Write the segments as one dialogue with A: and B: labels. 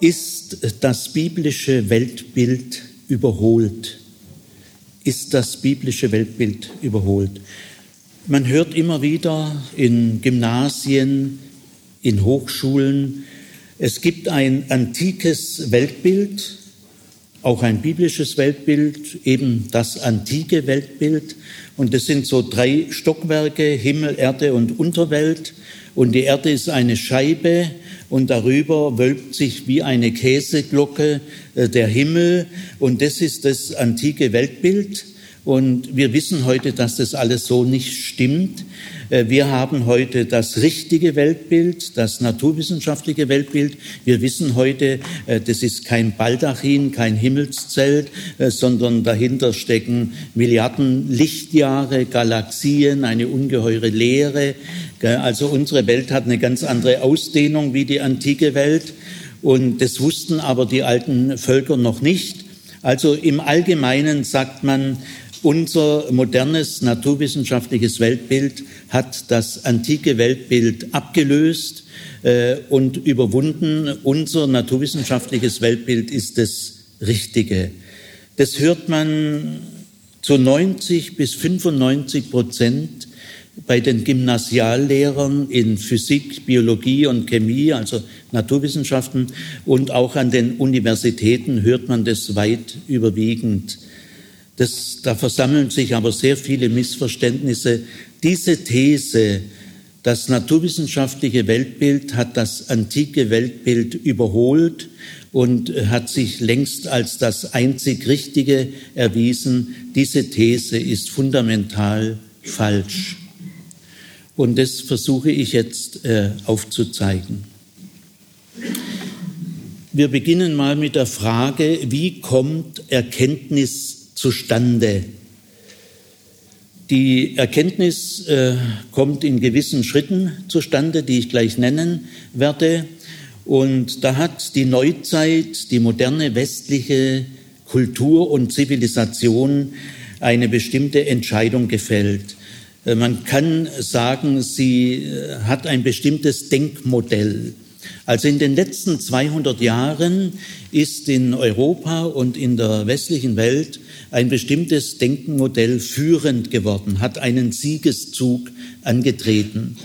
A: Ist das biblische Weltbild überholt? Ist das biblische Weltbild überholt? Man hört immer wieder in Gymnasien, in Hochschulen, es gibt ein antikes Weltbild, auch ein biblisches Weltbild, eben das antike Weltbild. Und das sind so drei Stockwerke, Himmel, Erde und Unterwelt. Und die Erde ist eine Scheibe und darüber wölbt sich wie eine Käseglocke äh, der Himmel. Und das ist das antike Weltbild. Und wir wissen heute, dass das alles so nicht stimmt. Äh, wir haben heute das richtige Weltbild, das naturwissenschaftliche Weltbild. Wir wissen heute, äh, das ist kein Baldachin, kein Himmelszelt, äh, sondern dahinter stecken Milliarden Lichtjahre, Galaxien, eine ungeheure Leere. Also unsere Welt hat eine ganz andere Ausdehnung wie die antike Welt. Und das wussten aber die alten Völker noch nicht. Also im Allgemeinen sagt man, unser modernes naturwissenschaftliches Weltbild hat das antike Weltbild abgelöst äh, und überwunden. Unser naturwissenschaftliches Weltbild ist das Richtige. Das hört man zu 90 bis 95 Prozent bei den Gymnasiallehrern in Physik, Biologie und Chemie, also Naturwissenschaften, und auch an den Universitäten hört man das weit überwiegend. Das, da versammeln sich aber sehr viele Missverständnisse. Diese These, das naturwissenschaftliche Weltbild hat das antike Weltbild überholt und hat sich längst als das einzig Richtige erwiesen. Diese These ist fundamental falsch. Und das versuche ich jetzt äh, aufzuzeigen. Wir beginnen mal mit der Frage, wie kommt Erkenntnis zustande. Die Erkenntnis äh, kommt in gewissen Schritten zustande, die ich gleich nennen werde. Und da hat die Neuzeit, die moderne westliche Kultur und Zivilisation eine bestimmte Entscheidung gefällt. Äh, man kann sagen, sie äh, hat ein bestimmtes Denkmodell. Also in den letzten 200 Jahren ist in Europa und in der westlichen Welt ein bestimmtes Denkenmodell führend geworden, hat einen Siegeszug angetreten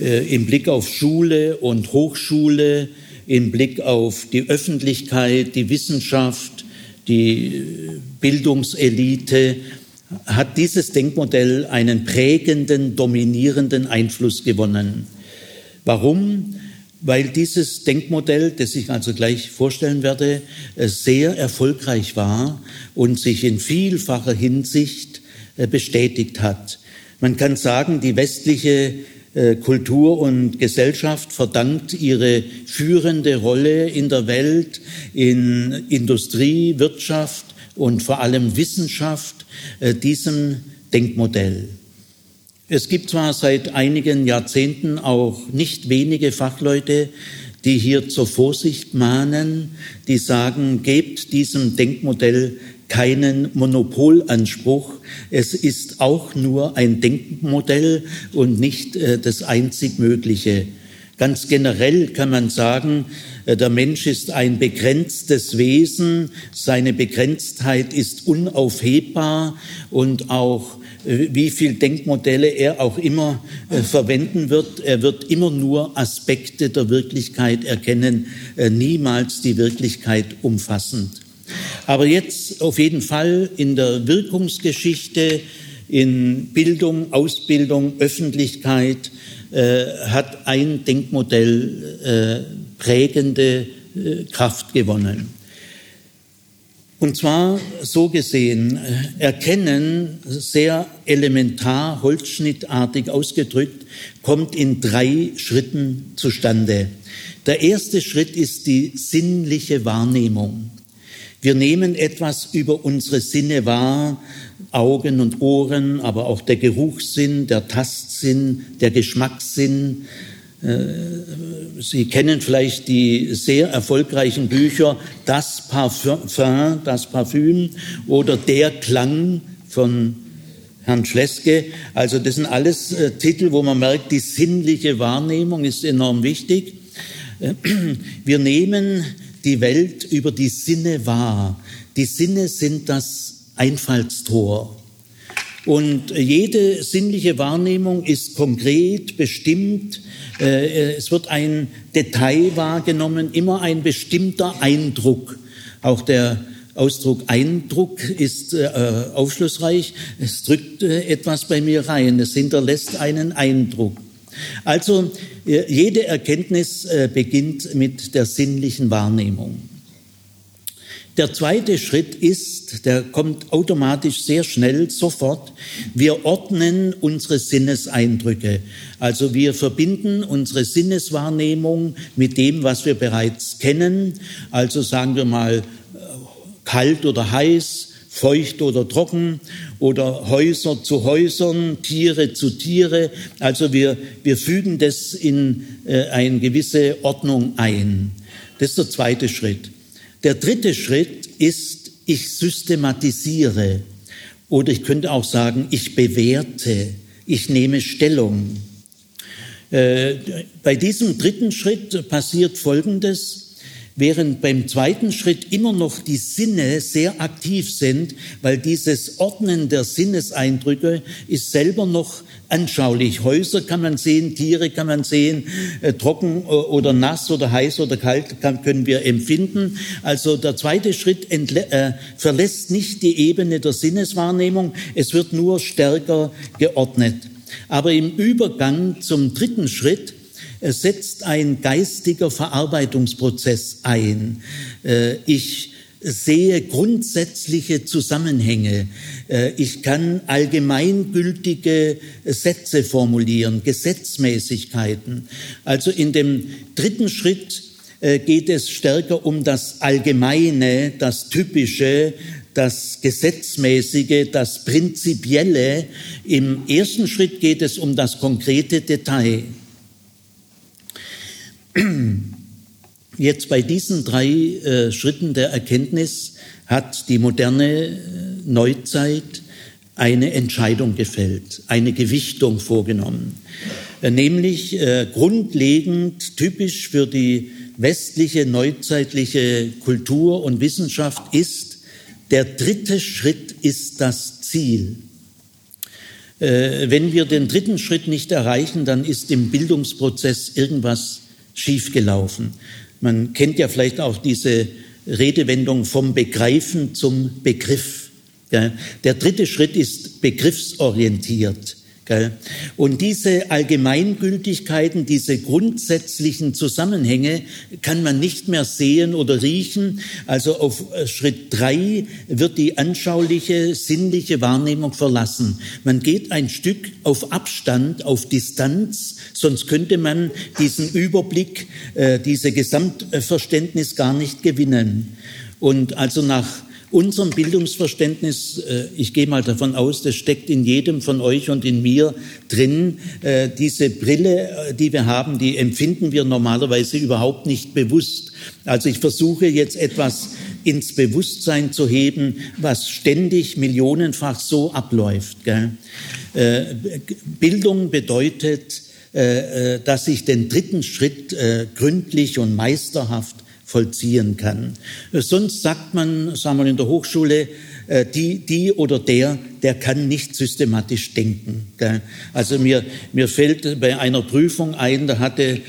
A: äh, im Blick auf Schule und Hochschule, im Blick auf die Öffentlichkeit, die Wissenschaft, die äh, Bildungselite, hat dieses Denkmodell einen prägenden, dominierenden Einfluss gewonnen. Warum? Weil dieses Denkmodell, das ich also gleich vorstellen werde, äh, sehr erfolgreich war und sich in vielfacher Hinsicht äh, bestätigt hat. Man kann sagen, die westliche äh, Kultur und Gesellschaft verdankt ihre führende Rolle in der Welt, in Industrie, Wirtschaft und vor allem Wissenschaft diesem Denkmodell. Es gibt zwar seit einigen Jahrzehnten auch nicht wenige Fachleute, die hier zur Vorsicht mahnen, die sagen, gebt diesem Denkmodell keinen Monopolanspruch. Es ist auch nur ein Denkmodell und nicht äh, das einzig Mögliche. Ganz generell kann man sagen, äh, der Mensch ist ein begrenztes Wesen, seine Begrenztheit ist unaufhebbar und auch wie viel Denkmodelle er auch immer äh, verwenden wird. Er wird immer nur Aspekte der Wirklichkeit erkennen, äh, niemals die Wirklichkeit umfassend. Aber jetzt auf jeden Fall in der Wirkungsgeschichte, in Bildung, Ausbildung, Öffentlichkeit äh, hat ein Denkmodell äh, prägende äh, Kraft gewonnen. Und zwar so gesehen, äh, erkennen, sehr elementar, holzschnittartig ausgedrückt, kommt in drei Schritten zustande. Der erste Schritt ist die sinnliche Wahrnehmung. Wir nehmen etwas über unsere Sinne wahr, Augen und Ohren, aber auch der Geruchssinn, der Tastsinn, der Geschmackssinn, Sie kennen vielleicht die sehr erfolgreichen Bücher Das Parfum, das Parfüm oder Der Klang von Herrn Schleske. Also das sind alles äh, Titel, wo man merkt, die sinnliche Wahrnehmung ist enorm wichtig. Äh, wir nehmen die Welt über die Sinne wahr. Die Sinne sind das Einfallstor. Und jede sinnliche Wahrnehmung ist konkret, bestimmt. Äh, es wird ein Detail wahrgenommen, immer ein bestimmter Eindruck. Auch der Ausdruck Eindruck ist äh, aufschlussreich. Es drückt äh, etwas bei mir rein. Es hinterlässt einen Eindruck. Also jede Erkenntnis beginnt mit der sinnlichen Wahrnehmung. Der zweite Schritt ist, der kommt automatisch sehr schnell, sofort, wir ordnen unsere Sinneseindrücke. Also wir verbinden unsere Sinneswahrnehmung mit dem, was wir bereits kennen. Also sagen wir mal äh, kalt oder heiß, feucht oder trocken oder Häuser zu Häusern, Tiere zu Tiere. Also wir, wir fügen das in äh, eine gewisse Ordnung ein. Das ist der zweite Schritt. Der dritte Schritt ist, ich systematisiere oder ich könnte auch sagen, ich bewerte, ich nehme Stellung. Äh, bei diesem dritten Schritt passiert Folgendes. Während beim zweiten Schritt immer noch die Sinne sehr aktiv sind, weil dieses Ordnen der Sinneseindrücke ist selber noch anschaulich. Häuser kann man sehen, Tiere kann man sehen, äh, trocken äh, oder nass oder heiß oder kalt kann, können wir empfinden. Also der zweite Schritt äh, verlässt nicht die Ebene der Sinneswahrnehmung, es wird nur stärker geordnet. Aber im Übergang zum dritten Schritt äh, setzt ein geistiger Verarbeitungsprozess ein. Äh, ich sehe grundsätzliche Zusammenhänge. Äh, ich kann allgemeingültige Sätze formulieren, Gesetzmäßigkeiten. Also in dem dritten Schritt äh, geht es stärker um das Allgemeine, das Typische, das Gesetzmäßige, das Prinzipielle. Im ersten Schritt geht es um das konkrete Detail. Jetzt bei diesen drei äh, Schritten der Erkenntnis hat die moderne äh, Neuzeit eine Entscheidung gefällt, eine Gewichtung vorgenommen. Äh, nämlich äh, grundlegend typisch für die westliche neuzeitliche Kultur und Wissenschaft ist, der dritte Schritt ist das Ziel. Äh, wenn wir den dritten Schritt nicht erreichen, dann ist im Bildungsprozess irgendwas schiefgelaufen. Man kennt ja vielleicht auch diese Redewendung vom Begreifen zum Begriff. Der dritte Schritt ist begriffsorientiert. Und diese Allgemeingültigkeiten, diese grundsätzlichen Zusammenhänge kann man nicht mehr sehen oder riechen. Also auf Schritt drei wird die anschauliche, sinnliche Wahrnehmung verlassen. Man geht ein Stück auf Abstand, auf Distanz, sonst könnte man diesen Überblick, äh, diese Gesamtverständnis gar nicht gewinnen. Und also nach unserem Bildungsverständnis, äh, ich gehe mal davon aus, das steckt in jedem von euch und in mir drin, äh, diese Brille, äh, die wir haben, die empfinden wir normalerweise überhaupt nicht bewusst. Also ich versuche jetzt etwas ins Bewusstsein zu heben, was ständig millionenfach so abläuft. Bildung bedeutet, dass ich den dritten Schritt gründlich und meisterhaft vollziehen kann. Sonst sagt man, sagen wir in der Hochschule, äh, die, die oder der, der kann nicht systematisch denken. Also mir, mir fällt bei einer Prüfung ein, da hatte,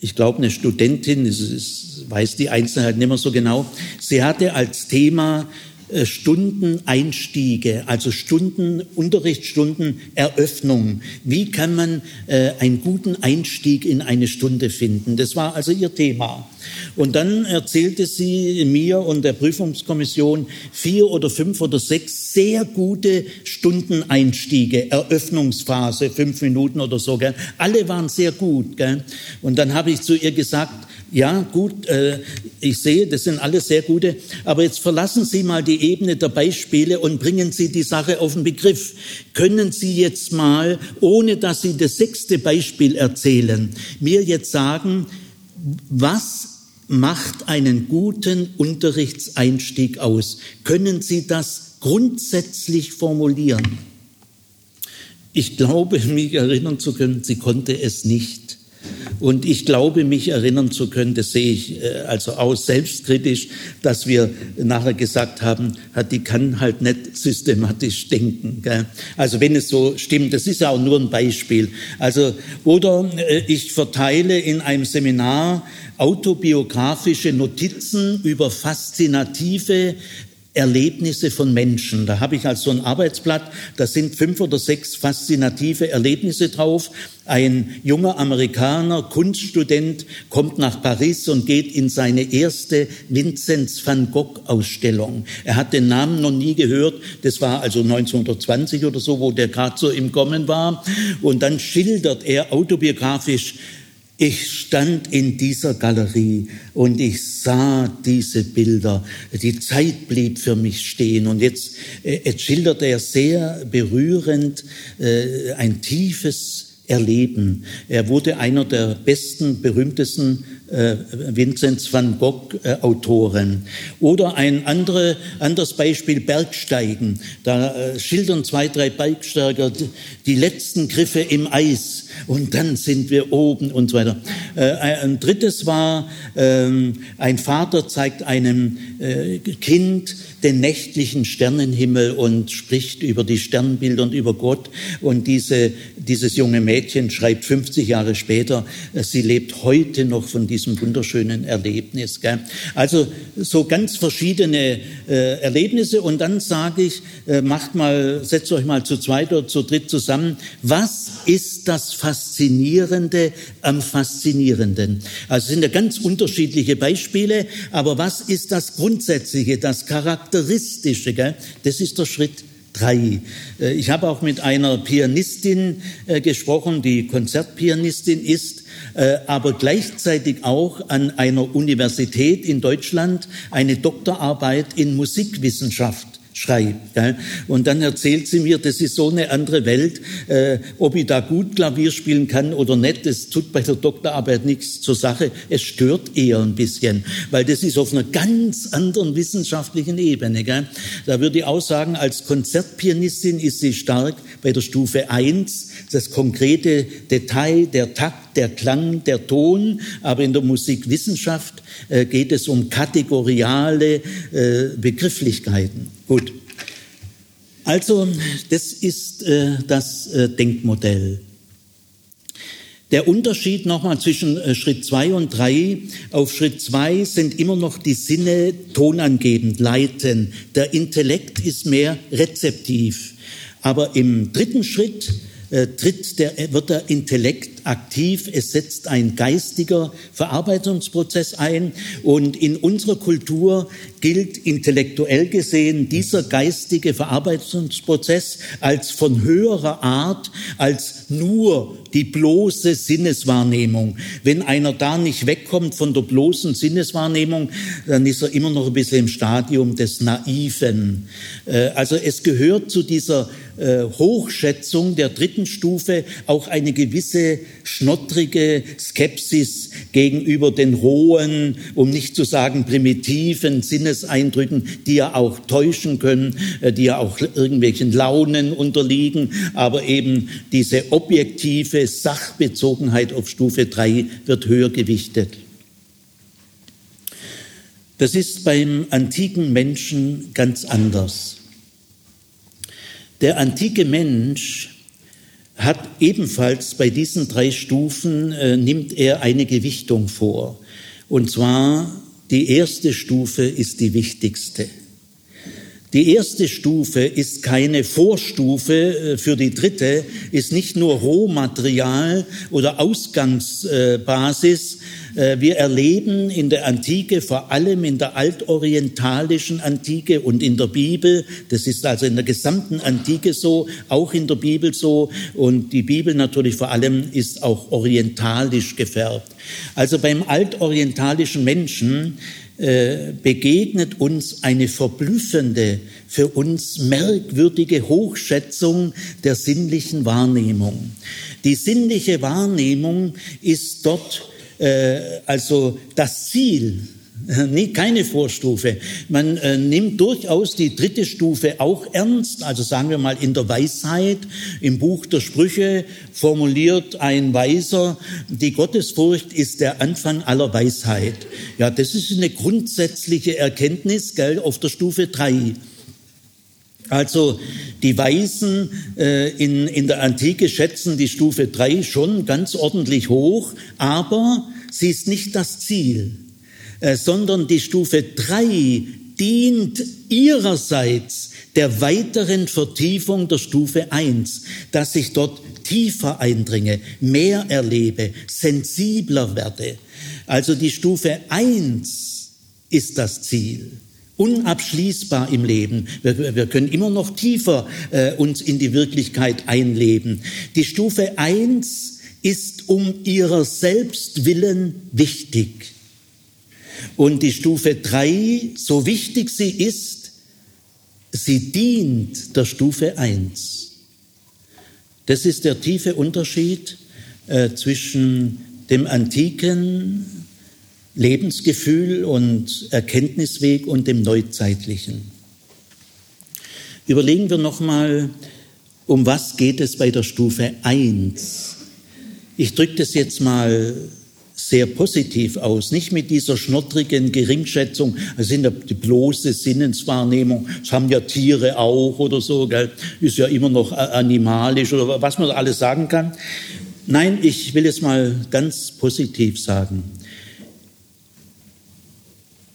A: ich glaube, eine Studentin, ich weiß die Einzelheit nicht mehr so genau, sie hatte als Thema äh, Stundeneinstiege, also Stunden, Unterrichtsstunden, Eröffnung. Wie kann man äh, einen guten Einstieg in eine Stunde finden? Das war also ihr Thema. Und dann erzählte sie mir und der Prüfungskommission vier oder fünf oder sechs sehr gute Stundeneinstiege, Eröffnungsphase, fünf Minuten oder so. Gell? Alle waren sehr gut. Gell? Und dann habe ich zu ihr gesagt, ja, gut, äh, ich sehe, das sind alles sehr gute, aber jetzt verlassen Sie mal die Ebene der Beispiele und bringen Sie die Sache auf den Begriff. Können Sie jetzt mal, ohne dass Sie das sechste Beispiel erzählen, mir jetzt sagen, was macht einen guten Unterrichtseinstieg aus? Können Sie das grundsätzlich formulieren? Ich glaube, mich erinnern zu können, sie konnte es nicht. Und ich glaube, mich erinnern zu können, das sehe ich äh, also aus selbstkritisch, dass wir nachher gesagt haben, die kann halt nicht systematisch denken. Also wenn es so stimmt, das ist ja auch nur ein Beispiel. Also, oder äh, ich verteile in einem Seminar autobiografische Notizen über faszinative Erlebnisse von Menschen. Da habe ich also ein Arbeitsblatt, da sind fünf oder sechs faszinative Erlebnisse drauf. Ein junger Amerikaner, Kunststudent, kommt nach Paris und geht in seine erste Vinzenz van Gogh Ausstellung. Er hat den Namen noch nie gehört. Das war also 1920 oder so, wo der gerade so im Kommen war. Und dann schildert er autobiografisch, ich stand in dieser Galerie und ich sah diese Bilder. Die Zeit blieb für mich stehen. Und jetzt, äh, jetzt schildert er sehr berührend äh, ein tiefes Erleben. Er wurde einer der besten, berühmtesten äh, Vinzenz van Gogh äh, Autoren. Oder ein andere, anderes Beispiel, Bergsteigen. Da äh, schildern zwei, drei Bergsteiger die, die letzten Griffe im Eis und dann sind wir oben und so weiter. Äh, ein drittes war, ähm, ein Vater zeigt einem äh, Kind den nächtlichen Sternenhimmel und spricht über die Sternbilder und über Gott. Und diese, dieses junge Mädchen schreibt 50 Jahre später, äh, sie lebt heute noch von diesem wunderschönen Erlebnis. Gell? Also so ganz verschiedene äh, Erlebnisse. Und dann sage ich, äh, macht mal, setzt euch mal zu zweit oder zu dritt zusammen. Was ist das Faszinierende am Faszinierenden? Also sind ja ganz unterschiedliche Beispiele, aber was ist das Grundsätzliche, das Charakteristische? Gell? Das ist der Schritt drei. Äh, ich habe auch mit einer Pianistin äh, gesprochen, die Konzertpianistin ist, äh, aber gleichzeitig auch an einer Universität in Deutschland eine Doktorarbeit in Musikwissenschaft schreibt. Gell? Und dann erzählt sie mir, das ist so eine andere Welt, äh, ob ich da gut Klavier spielen kann oder nicht, das tut bei der Doktorarbeit nichts zur Sache. Es stört eher ein bisschen, weil das ist auf einer ganz anderen wissenschaftlichen Ebene. Gell? Da würde ich auch sagen, als Konzertpianistin ist sie stark bei der Stufe 1, das konkrete Detail, der Takt, der Klang, der Ton, aber in der Musikwissenschaft äh, geht es um kategoriale äh, Begrifflichkeiten. Gut. Also, das ist äh, das Denkmodell. Der Unterschied nochmal zwischen Schritt zwei und drei. Auf Schritt zwei sind immer noch die Sinne tonangebend, leiten. Der Intellekt ist mehr rezeptiv. Aber im dritten Schritt äh, tritt der, wird der Intellekt aktiv, es setzt ein geistiger Verarbeitungsprozess ein und in unserer Kultur gilt intellektuell gesehen dieser geistige Verarbeitungsprozess als von höherer Art als nur die bloße Sinneswahrnehmung. Wenn einer da nicht wegkommt von der bloßen Sinneswahrnehmung, dann ist er immer noch ein bisschen im Stadium des Naiven. Äh, also es gehört zu dieser äh, Hochschätzung der dritten Stufe auch eine gewisse schnottrige Skepsis gegenüber den rohen, um nicht zu sagen primitiven Sinneseindrücken, die ja auch täuschen können, äh, die ja auch irgendwelchen Launen unterliegen, aber eben diese objektive Sachbezogenheit auf Stufe 3 wird höher gewichtet. Das ist beim antiken Menschen ganz anders. Der antike Mensch hat ebenfalls bei diesen drei Stufen, äh, nimmt er eine Gewichtung vor. Und zwar die erste Stufe ist die wichtigste. Die erste Stufe ist keine Vorstufe äh, für die dritte, ist nicht nur Rohmaterial oder Ausgangsbasis, äh, wir erleben in der Antike, vor allem in der altorientalischen Antike und in der Bibel, das ist also in der gesamten Antike so, auch in der Bibel so, und die Bibel natürlich vor allem ist auch orientalisch gefärbt. Also beim altorientalischen Menschen begegnet uns eine verblüffende, für uns merkwürdige Hochschätzung der sinnlichen Wahrnehmung. Die sinnliche Wahrnehmung ist dort äh, also das Ziel Nee, keine Vorstufe. Man äh, nimmt durchaus die dritte Stufe auch ernst. Also sagen wir mal in der Weisheit, im Buch der Sprüche formuliert ein Weiser, die Gottesfurcht ist der Anfang aller Weisheit. Ja, das ist eine grundsätzliche Erkenntnis, gell, auf der Stufe drei. Also die Weisen äh, in, in der Antike schätzen die Stufe drei schon ganz ordentlich hoch, aber sie ist nicht das Ziel. Äh, sondern die Stufe drei dient ihrerseits der weiteren Vertiefung der Stufe eins, dass ich dort tiefer eindringe, mehr erlebe, sensibler werde. Also die Stufe eins ist das Ziel unabschließbar im Leben. Wir, wir, können immer noch tiefer äh, uns in die Wirklichkeit einleben. Die Stufe eins ist um ihrer selbst willen wichtig. Und die Stufe drei, so wichtig sie ist, sie dient der Stufe eins. Das ist der tiefe Unterschied äh, zwischen dem antiken Lebensgefühl und Erkenntnisweg und dem neuzeitlichen. Überlegen wir nochmal, um was geht es bei der Stufe eins? Ich drücke das jetzt mal sehr positiv aus, nicht mit dieser schnottrigen Geringschätzung, sind ja die bloße Sinneswahrnehmung, das haben ja Tiere auch oder so, gell? ist ja immer noch animalisch oder was man alles sagen kann. Nein, ich will es mal ganz positiv sagen.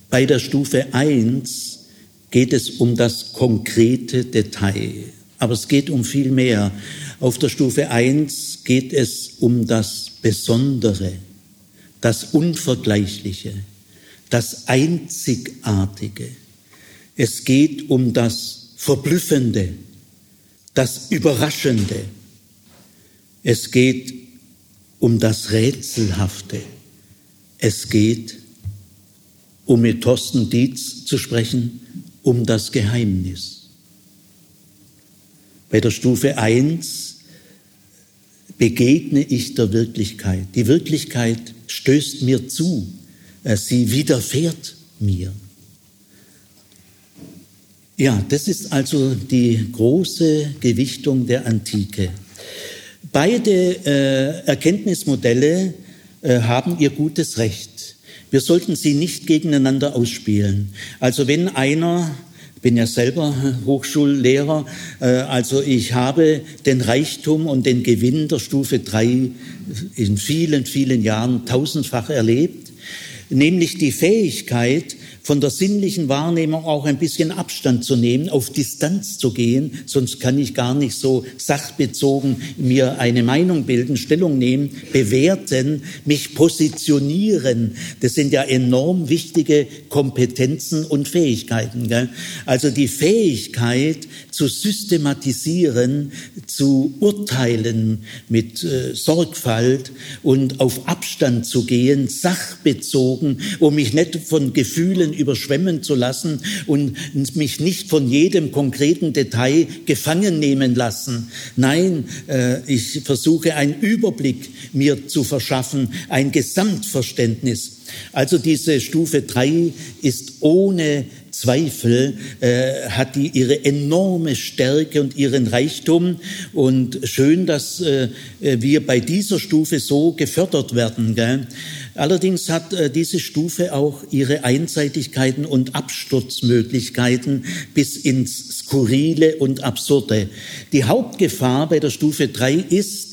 A: Bei der Stufe 1 geht es um das konkrete Detail, aber es geht um viel mehr. Auf der Stufe 1 geht es um das Besondere das Unvergleichliche, das Einzigartige. Es geht um das Verblüffende, das Überraschende. Es geht um das Rätselhafte. Es geht, um mit Thorsten Dietz zu sprechen, um das Geheimnis. Bei der Stufe 1 begegne ich der Wirklichkeit. Die Wirklichkeit stößt mir zu, äh, sie widerfährt mir. Ja, das ist also die große Gewichtung der Antike. Beide äh, Erkenntnismodelle äh, haben ihr gutes Recht. Wir sollten sie nicht gegeneinander ausspielen. Also wenn einer bin ja selber Hochschullehrer, äh, also ich habe den Reichtum und den Gewinn der Stufe 3 in vielen, vielen Jahren tausendfach erlebt, nämlich die Fähigkeit, von der sinnlichen Wahrnehmung auch ein bisschen Abstand zu nehmen, auf Distanz zu gehen, sonst kann ich gar nicht so sachbezogen mir eine Meinung bilden, Stellung nehmen, bewerten, mich positionieren. Das sind ja enorm wichtige Kompetenzen und Fähigkeiten. Gell? Also die Fähigkeit zu systematisieren, zu urteilen mit äh, Sorgfalt und auf Abstand zu gehen, sachbezogen, um mich nicht von Gefühlen Gefühlen überschwemmen zu lassen und mich nicht von jedem konkreten Detail gefangen nehmen lassen. Nein, äh, ich versuche einen Überblick mir zu verschaffen, ein Gesamtverständnis. Also diese Stufe drei ist ohne Zweifel äh, hat die ihre enorme Stärke und ihren Reichtum. Und schön, dass äh, wir bei dieser Stufe so gefördert werden. Gell? Allerdings hat äh, diese Stufe auch ihre Einseitigkeiten und Absturzmöglichkeiten bis ins Skurrile und Absurde. Die Hauptgefahr bei der Stufe drei ist,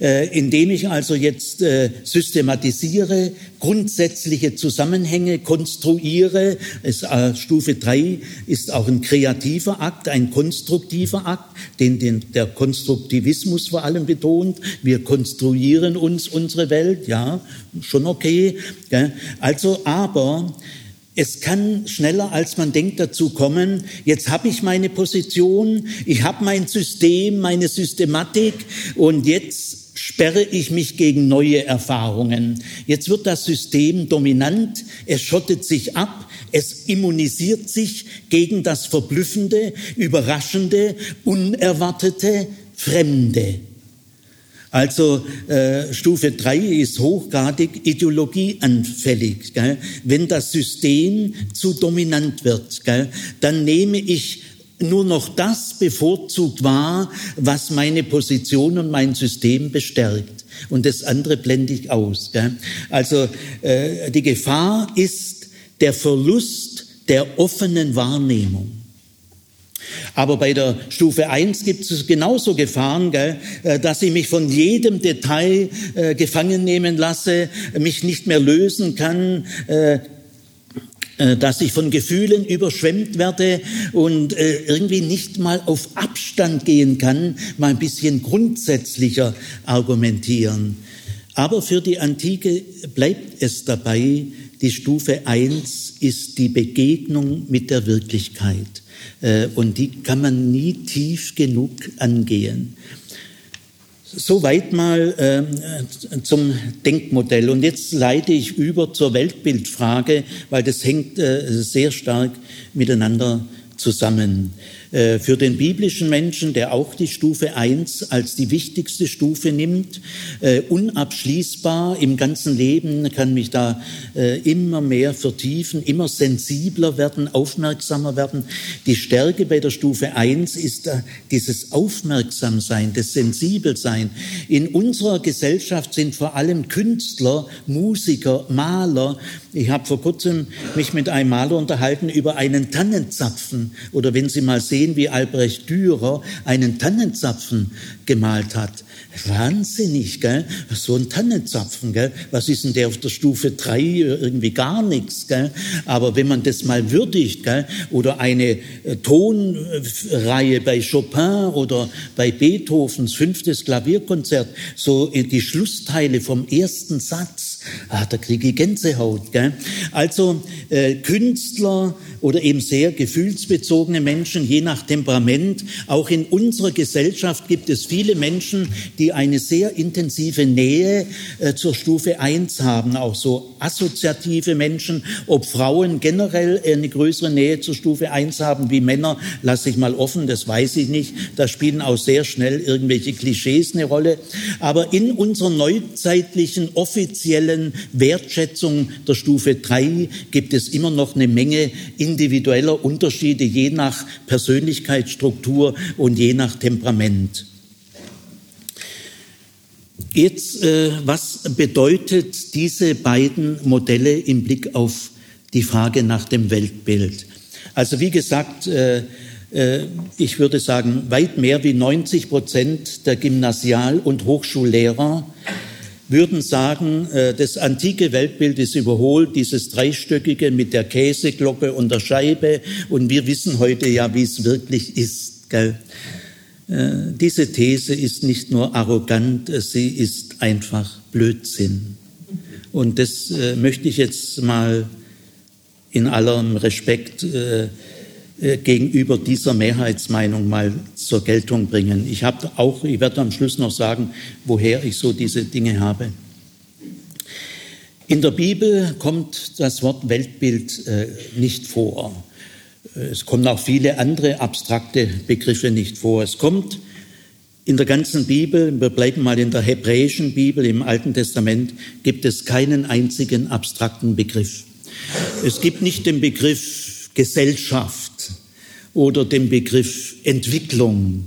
A: äh, indem ich also jetzt äh, systematisiere, grundsätzliche Zusammenhänge konstruiere. Es, äh, Stufe drei ist auch ein kreativer Akt, ein konstruktiver Akt, den, den der Konstruktivismus vor allem betont. Wir konstruieren uns unsere Welt, ja, schon okay. Ja. Also, aber es kann schneller, als man denkt, dazu kommen, jetzt habe ich meine Position, ich habe mein System, meine Systematik und jetzt sperre ich mich gegen neue Erfahrungen. Jetzt wird das System dominant, es schottet sich ab, es immunisiert sich gegen das Verblüffende, Überraschende, Unerwartete, Fremde. Also äh, Stufe 3 ist hochgradig ideologieanfällig. Gell? Wenn das System zu dominant wird, gell, dann nehme ich nur noch das bevorzugt wahr, was meine Position und mein System bestärkt. Und das andere blende ich aus. Gell? Also äh, die Gefahr ist der Verlust der offenen Wahrnehmung. Aber bei der Stufe 1 gibt es genauso Gefahren, gell, äh, dass ich mich von jedem Detail äh, gefangen nehmen lasse, mich nicht mehr lösen kann, äh, äh, dass ich von Gefühlen überschwemmt werde und äh, irgendwie nicht mal auf Abstand gehen kann, mal ein bisschen grundsätzlicher argumentieren. Aber für die Antike bleibt es dabei, die Stufe 1 ist die Begegnung mit der Wirklichkeit. Äh, und die kann man nie tief genug angehen. Soweit mal äh, zum Denkmodell. Und jetzt leite ich über zur Weltbildfrage, weil das hängt äh, sehr stark miteinander zusammen. Äh, für den biblischen Menschen, der auch die Stufe 1 als die wichtigste Stufe nimmt, äh, unabschließbar im ganzen Leben, kann mich da äh, immer mehr vertiefen, immer sensibler werden, aufmerksamer werden. Die Stärke bei der Stufe 1 ist dieses Aufmerksamsein, das Sensibelsein. In unserer Gesellschaft sind vor allem Künstler, Musiker, Maler. Ich habe vor kurzem mich mit einem Maler unterhalten über einen Tannenzapfen oder wenn Sie mal sehen, sehen, wie Albrecht Dürer einen Tannenzapfen gemalt hat. Wahnsinnig, gell? So ein Tannenzapfen, gell? Was ist denn der auf der Stufe 3? Irgendwie gar nichts, gell? Aber wenn man das mal würdigt, gell? Oder eine äh, Tonreihe bei Chopin oder bei Beethovens fünftes Klavierkonzert, so die Schlussteile vom ersten Satz, ah, da kriege ich Gänsehaut, gell? Also äh, Künstler oder eben sehr gefühlsbezogene Menschen, je nach Temperament. Auch in unserer Gesellschaft gibt es viele Menschen, die eine sehr intensive Nähe äh, zur Stufe 1 haben, auch so assoziative Menschen, ob Frauen generell eine größere Nähe zur Stufe 1 haben wie Männer, lasse ich mal offen, das weiß ich nicht. Da spielen auch sehr schnell irgendwelche Klischees eine Rolle. Aber in unserer neuzeitlichen offiziellen Wertschätzung der Stufe 3 gibt es immer noch eine Menge individueller Unterschiede, je nach Persönlichkeitsstruktur und je nach Temperament. Jetzt, äh, was bedeutet diese beiden Modelle im Blick auf die Frage nach dem Weltbild? Also wie gesagt, äh, äh, ich würde sagen, weit mehr wie 90 Prozent der Gymnasial- und Hochschullehrer würden sagen, äh, das antike Weltbild ist überholt, dieses dreistöckige mit der Käseglocke und der Scheibe. Und wir wissen heute ja, wie es wirklich ist. Gell? Äh, diese These ist nicht nur arrogant, äh, sie ist einfach Blödsinn. Und das möchte ich jetzt mal in allerem Respekt gegenüber dieser Mehrheitsmeinung mal zur Geltung bringen. Ich habe auch, ich werde am Schluss noch sagen, woher ich so diese Dinge habe. In der Bibel kommt das Wort Weltbild nicht vor. Es kommen auch viele andere abstrakte Begriffe nicht vor. Es kommt in der ganzen Bibel, wir bleiben mal in der hebräischen Bibel, im Alten Testament, gibt es keinen einzigen abstrakten Begriff. Es gibt nicht den Begriff Gesellschaft oder den Begriff Entwicklung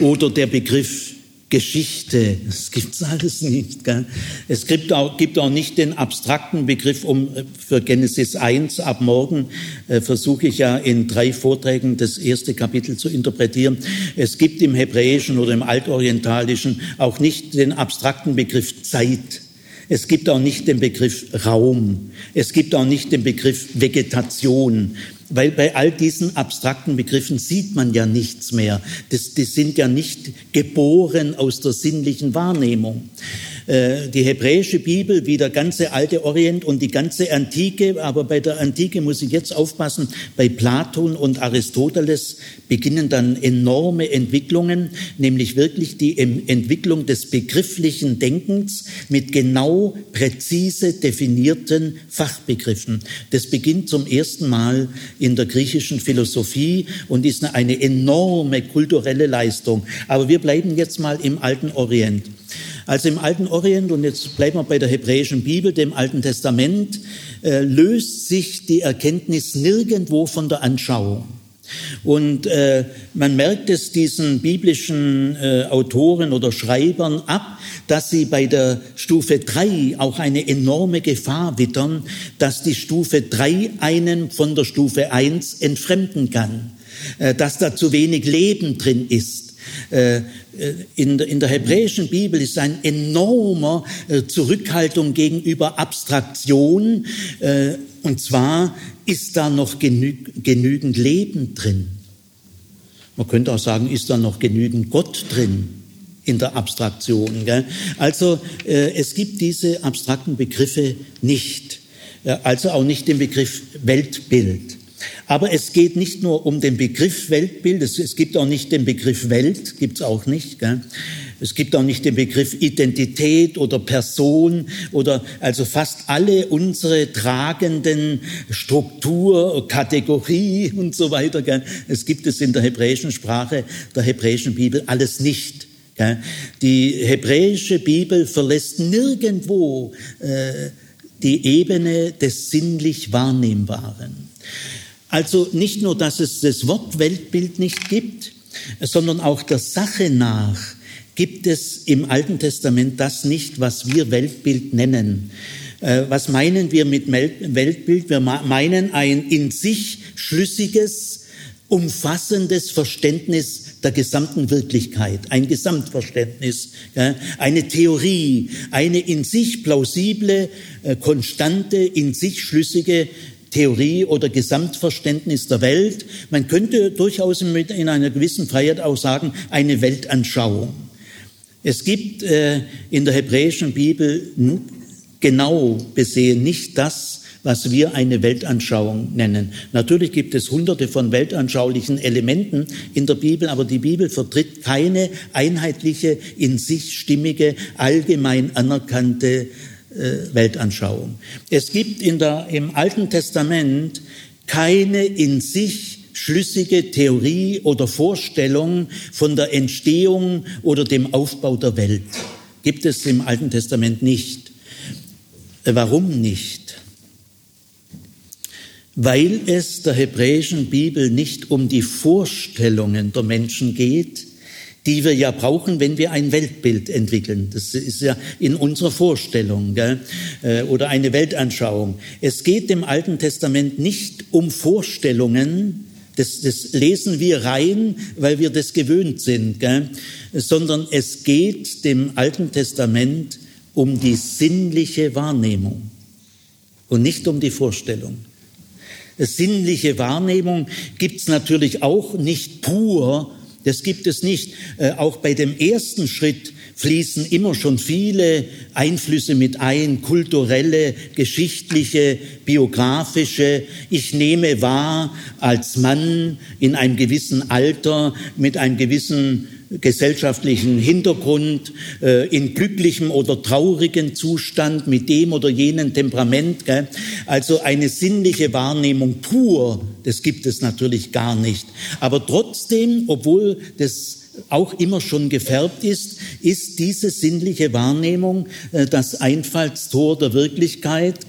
A: oder der Begriff Geschichte. Das gibt's alles nicht. Gell? Es gibt auch, gibt auch nicht den abstrakten Begriff um, für Genesis 1. Ab morgen äh, versuche ich ja in drei Vorträgen das erste Kapitel zu interpretieren. Es gibt im Hebräischen oder im Altorientalischen auch nicht den abstrakten Begriff Zeit. Es gibt auch nicht den Begriff Raum. Es gibt auch nicht den Begriff Vegetation. Weil bei all diesen abstrakten Begriffen sieht man ja nichts mehr. Das, die sind ja nicht geboren aus der sinnlichen Wahrnehmung. Äh, die hebräische Bibel wie der ganze alte Orient und die ganze Antike, aber bei der Antike muss ich jetzt aufpassen, bei Platon und Aristoteles beginnen dann enorme Entwicklungen, nämlich wirklich die Entwicklung des begrifflichen Denkens mit genau präzise definierten Fachbegriffen. Das beginnt zum ersten Mal in der griechischen Philosophie und ist eine enorme kulturelle Leistung. Aber wir bleiben jetzt mal im alten Orient. Also im Alten Orient, und jetzt bleiben wir bei der hebräischen Bibel, dem Alten Testament, äh, löst sich die Erkenntnis nirgendwo von der Anschauung. Und äh, man merkt es diesen biblischen äh, Autoren oder Schreibern ab, dass sie bei der Stufe 3 auch eine enorme Gefahr wittern, dass die Stufe 3 einen von der Stufe 1 entfremden kann, dass da zu wenig Leben drin ist. Äh, äh, in der, in der hebräischen Bibel ist ein enormer äh, Zurückhaltung gegenüber Abstraktion, und zwar ist da noch genü genügend Leben drin. Man könnte auch sagen, ist da noch genügend Gott drin in der Abstraktion. Gell? Also es gibt diese abstrakten Begriffe nicht, also auch nicht den Begriff Weltbild. Aber es geht nicht nur um den Begriff Weltbild, es, es gibt auch nicht den Begriff Welt, gibt's auch nicht. Gell? Es gibt auch nicht den Begriff Identität oder Person oder also fast alle unsere tragenden Struktur, Kategorie und so weiter. Gell? Es gibt es in der hebräischen Sprache, der hebräischen Bibel alles nicht. Gell? Die hebräische Bibel verlässt nirgendwo äh, die Ebene des sinnlich Wahrnehmbaren. Also nicht nur, dass es das Wort Weltbild nicht gibt, sondern auch der Sache nach gibt es im Alten Testament das nicht, was wir Weltbild nennen. Äh, was meinen wir mit Weltbild? Wir meinen ein in sich schlüssiges, umfassendes Verständnis der gesamten Wirklichkeit, ein Gesamtverständnis, eine Theorie, eine in sich plausible, äh, konstante, in sich schlüssige Theorie oder Gesamtverständnis der Welt. Man könnte durchaus mit in einer gewissen Freiheit auch sagen, eine Weltanschauung. Es gibt äh, in der hebräischen Bibel genau besehen nicht das, was wir eine Weltanschauung nennen. Natürlich gibt es hunderte von weltanschaulichen Elementen in der Bibel, aber die Bibel vertritt keine einheitliche, in sich stimmige, allgemein anerkannte Weltanschauung. Es gibt in der, im Alten Testament keine in sich schlüssige Theorie oder Vorstellung von der Entstehung oder dem Aufbau der Welt. Gibt es im Alten Testament nicht. Äh, warum nicht? Weil es der hebräischen Bibel nicht um die Vorstellungen der Menschen geht, die wir ja brauchen, wenn wir ein Weltbild entwickeln. Das ist ja in unserer Vorstellung gell? Äh, oder eine Weltanschauung. Es geht im Alten Testament nicht um Vorstellungen, das, das lesen wir rein, weil wir das gewöhnt sind, gell? sondern es geht dem Alten Testament um die sinnliche Wahrnehmung und nicht um die Vorstellung. Sinnliche Wahrnehmung gibt's natürlich auch nicht pur das gibt es nicht. Äh, auch bei dem ersten Schritt fließen immer schon viele Einflüsse mit ein, kulturelle, geschichtliche, biografische. Ich nehme wahr als Mann in einem gewissen Alter, mit einem gewissen gesellschaftlichen Hintergrund, äh, in glücklichem oder traurigen Zustand, mit dem oder jenem Temperament. Gell? Also eine sinnliche Wahrnehmung pur, das gibt es natürlich gar nicht. Aber trotzdem, obwohl das auch immer schon gefärbt ist, ist diese sinnliche Wahrnehmung äh, das Einfallstor der Wirklichkeit.